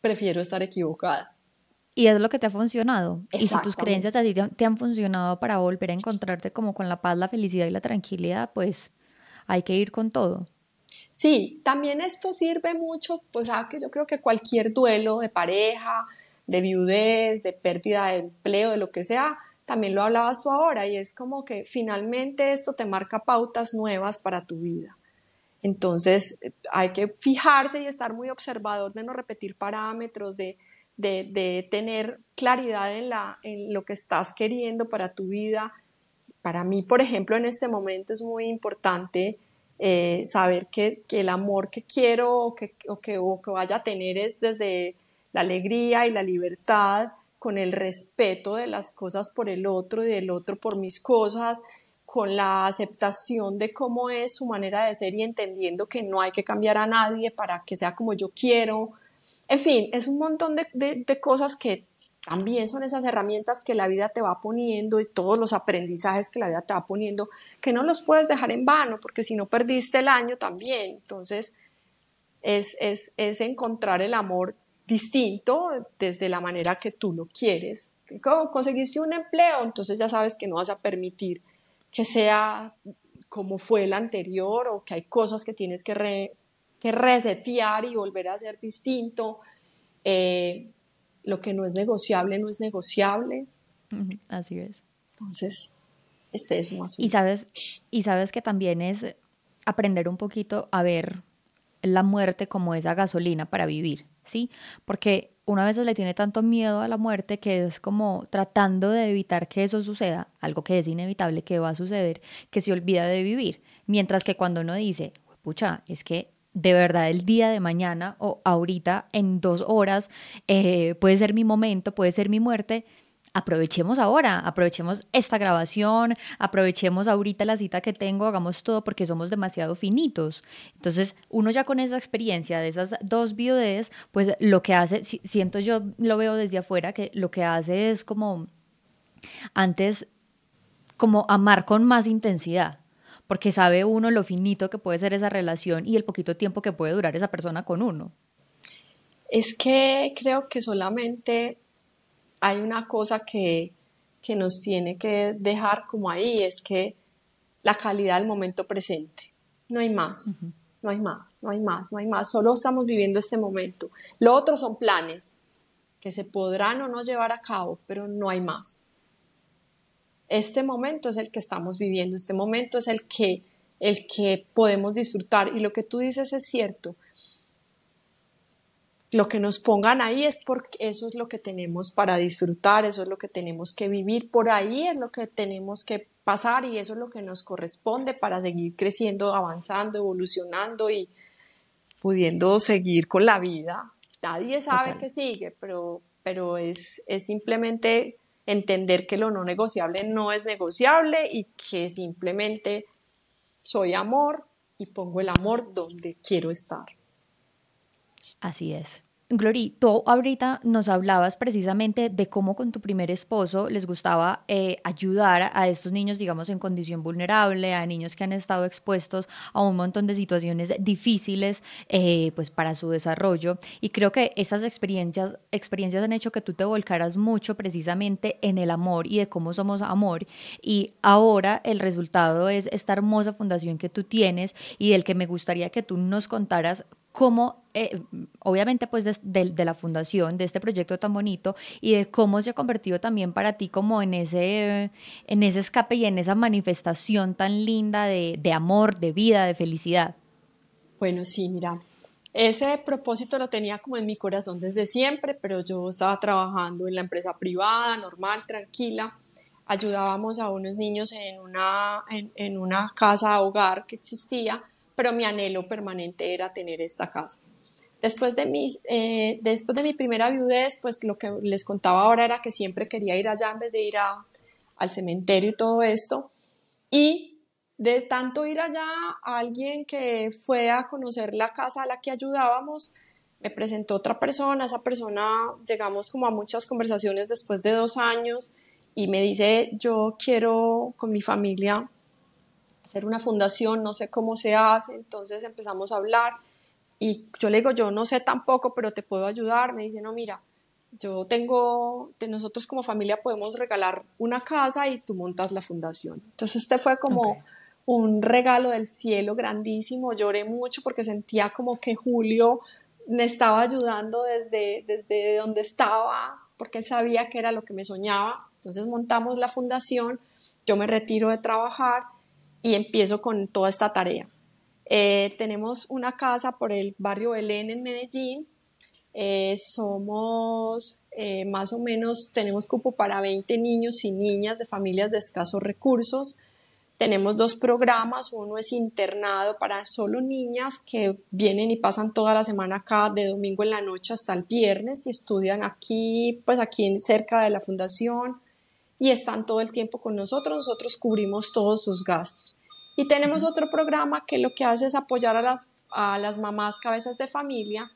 prefiero estar equivocada. Y es lo que te ha funcionado. Y si tus creencias a ti te han funcionado para volver a encontrarte como con la paz, la felicidad y la tranquilidad, pues hay que ir con todo. Sí, también esto sirve mucho, pues a que yo creo que cualquier duelo de pareja, de viudez, de pérdida de empleo, de lo que sea, también lo hablabas tú ahora y es como que finalmente esto te marca pautas nuevas para tu vida. Entonces hay que fijarse y estar muy observador de no repetir parámetros, de, de, tener claridad en, la, en lo que estás queriendo para tu vida, para mí, por ejemplo, en este momento es muy importante eh, saber que, el amor que quiero o que, o que, vaya a tener es desde la alegría y la libertad, con el respeto de las cosas por el otro y del otro por mis cosas, con la aceptación de cómo es su manera de ser y entendiendo que no hay que cambiar a nadie para que sea como yo quiero. En fin, es un montón de, de cosas que también son esas herramientas que la vida te va poniendo y todos los aprendizajes que la vida te va poniendo, que no los puedes dejar en vano, porque si no perdiste el año también. Entonces, es, es, es encontrar el amor distinto desde la manera que tú lo quieres. Como conseguiste un empleo, entonces ya sabes que no vas a permitir que sea como fue el anterior o que hay cosas que tienes que, que resetear y volver a ser distinto. Eh, lo que no es negociable no es negociable. Así es. Entonces, es eso más Y sabes, y sabes que también es aprender un poquito a ver la muerte como esa gasolina para vivir, ¿sí? Porque una vez le tiene tanto miedo a la muerte que es como tratando de evitar que eso suceda, algo que es inevitable que va a suceder, que se olvida de vivir. Mientras que cuando uno dice, pucha, es que de verdad el día de mañana o ahorita en dos horas eh, puede ser mi momento, puede ser mi muerte, aprovechemos ahora, aprovechemos esta grabación, aprovechemos ahorita la cita que tengo, hagamos todo porque somos demasiado finitos. Entonces, uno ya con esa experiencia de esas dos biodes, pues lo que hace, siento yo, lo veo desde afuera, que lo que hace es como antes, como amar con más intensidad porque sabe uno lo finito que puede ser esa relación y el poquito tiempo que puede durar esa persona con uno. Es que creo que solamente hay una cosa que, nos tiene que dejar como ahí, es que la calidad del momento presente. No hay más, no hay más, no hay más, no hay más. Solo estamos viviendo este momento. Lo otro son planes que se podrán o no llevar a cabo, pero no hay más. Este momento es el que estamos viviendo, este momento es el que, el que podemos disfrutar. Y lo que tú dices es cierto lo que nos pongan ahí es porque eso es lo que tenemos para disfrutar, eso es lo que tenemos que vivir, por ahí es lo que tenemos que pasar y eso es lo que nos corresponde para seguir creciendo, avanzando, evolucionando y pudiendo seguir con la vida. Nadie sabe qué sigue, pero, pero es, es simplemente entender que lo no negociable no es negociable y que simplemente soy amor y pongo el amor donde quiero estar. Así es. Glory, tú ahorita nos hablabas precisamente de cómo con tu primer esposo les gustaba eh, ayudar a estos niños, digamos, en condición vulnerable, a niños que han estado expuestos a un montón de situaciones difíciles, eh, pues para su desarrollo. Y creo que esas experiencias, experiencias han hecho que tú te volcaras mucho precisamente en el amor y de cómo somos amor. Y ahora el resultado es esta hermosa fundación que tú tienes y del que me gustaría que tú nos contaras cómo, eh, obviamente pues de, la fundación, de este proyecto tan bonito y de cómo se ha convertido también para ti como en ese, en ese escape y en esa manifestación tan linda de, de amor, de vida, de felicidad. Bueno, sí, mira, ese propósito lo tenía como en mi corazón desde siempre, pero yo estaba trabajando en la empresa privada, normal, tranquila. Ayudábamos a unos niños en una, en, en una casa hogar que existía pero mi anhelo permanente era tener esta casa. Después de, mis, eh, después de mi primera viudez, pues lo que les contaba ahora era que siempre quería ir allá en vez de ir al cementerio y todo esto. Y de tanto ir allá, alguien que fue a conocer la casa a la que ayudábamos, me presentó otra persona, esa persona llegamos como a muchas conversaciones después de dos años y me dice, yo quiero con mi familia hacer una fundación, no sé cómo se hace, entonces empezamos a hablar y yo le digo, yo no sé tampoco, pero te puedo ayudar, me dice, no, mira, yo tengo, nosotros como familia podemos regalar una casa y tú montas la fundación. Entonces este fue como un regalo del cielo grandísimo, lloré mucho porque sentía como que Julio me estaba ayudando desde, desde donde estaba, porque él sabía que era lo que me soñaba. Entonces montamos la fundación, yo me retiro de trabajar y empiezo con toda esta tarea. Eh, tenemos una casa por el barrio Belén en Medellín. Eh, somos eh, más o menos, tenemos cupo para 20 niños y niñas de familias de escasos recursos. Tenemos dos programas, uno es internado para solo niñas que vienen y pasan toda la semana acá de domingo en la noche hasta el viernes y estudian aquí, pues aquí cerca de la fundación y están todo el tiempo con nosotros, nosotros cubrimos todos sus gastos. Y tenemos otro programa que lo que hace es apoyar a las, a las mamás cabezas de familia,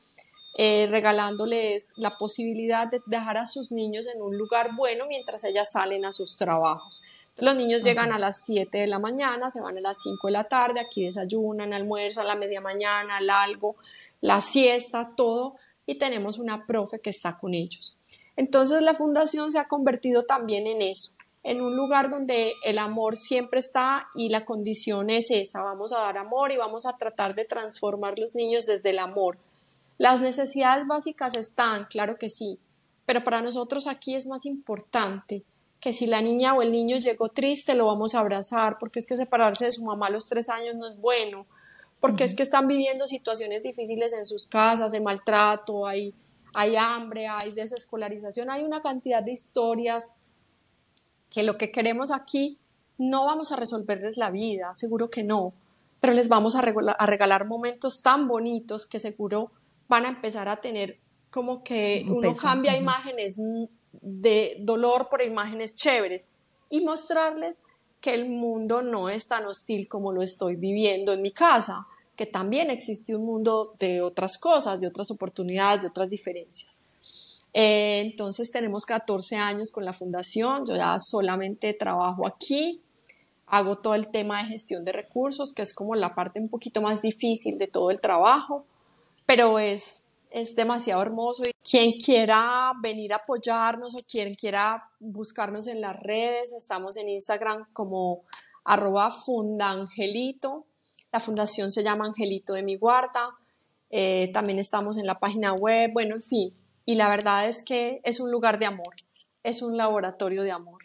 eh, regalándoles la posibilidad de dejar a sus niños en un lugar bueno mientras ellas salen a sus trabajos. Los niños llegan a las 7 de la mañana, se van a las 5 de la tarde, aquí desayunan, almuerzan a la media mañana, al algo, la siesta, todo, y tenemos una profe que está con ellos. Entonces la fundación se ha convertido también en eso, en un lugar donde el amor siempre está y la condición es esa, vamos a dar amor y vamos a tratar de transformar los niños desde el amor. Las necesidades básicas están, claro que sí, pero para nosotros aquí es más importante que si la niña o el niño llegó triste, lo vamos a abrazar, porque es que separarse de su mamá a los tres años no es bueno, porque es que están viviendo situaciones difíciles en sus casas, de maltrato, hay hay hambre, hay desescolarización, hay una cantidad de historias que lo que queremos aquí no vamos a resolverles la vida, seguro que no, pero les vamos a regalar, momentos tan bonitos que seguro van a empezar a tener como que uno cambia imágenes de dolor por imágenes chéveres y mostrarles que el mundo no es tan hostil como lo estoy viviendo en mi casa, que también existe un mundo de otras cosas, de otras oportunidades, de otras diferencias. Eh, entonces tenemos 14 años con la fundación, yo ya solamente trabajo aquí, hago todo el tema de gestión de recursos, que es como la parte un poquito más difícil de todo el trabajo, pero es, es demasiado hermoso. Y quien quiera venir a apoyarnos o quien quiera buscarnos en las redes, estamos en Instagram como arroba fundangelito, la fundación se llama Angelito de mi guarda, eh, también estamos en la página web, bueno, en fin, y la verdad es que es un lugar de amor, es un laboratorio de amor.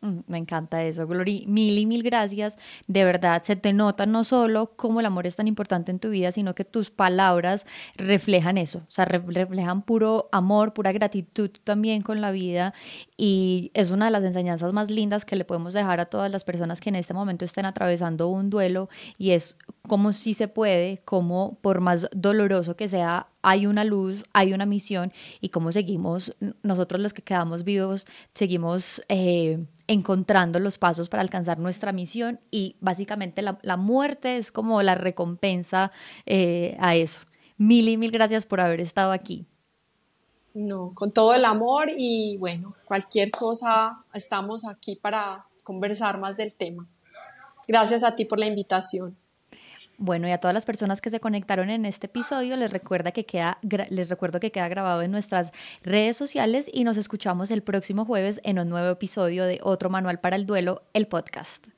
Mm, me encanta eso, Glory. Mil y mil gracias. De verdad, se te nota no solo cómo el amor es tan importante en tu vida, sino que tus palabras reflejan eso. O sea, reflejan puro amor, pura gratitud también con la vida. Y es una de las enseñanzas más lindas que le podemos dejar a todas las personas que en este momento estén atravesando un duelo. Y es como si se puede, como por más doloroso que sea, hay una luz, hay una misión y cómo seguimos, nosotros los que quedamos vivos, seguimos eh, encontrando los pasos para alcanzar nuestra misión y básicamente la, muerte es como la recompensa eh, a eso. Mil y mil gracias por haber estado aquí. No, con todo el amor y bueno, cualquier cosa, estamos aquí para conversar más del tema. Gracias a ti por la invitación. Bueno, y a todas las personas que se conectaron en este episodio, les, recuerda que queda, les recuerdo que queda grabado en nuestras redes sociales y nos escuchamos el próximo jueves en un nuevo episodio de Otro Manual para el Duelo, el podcast.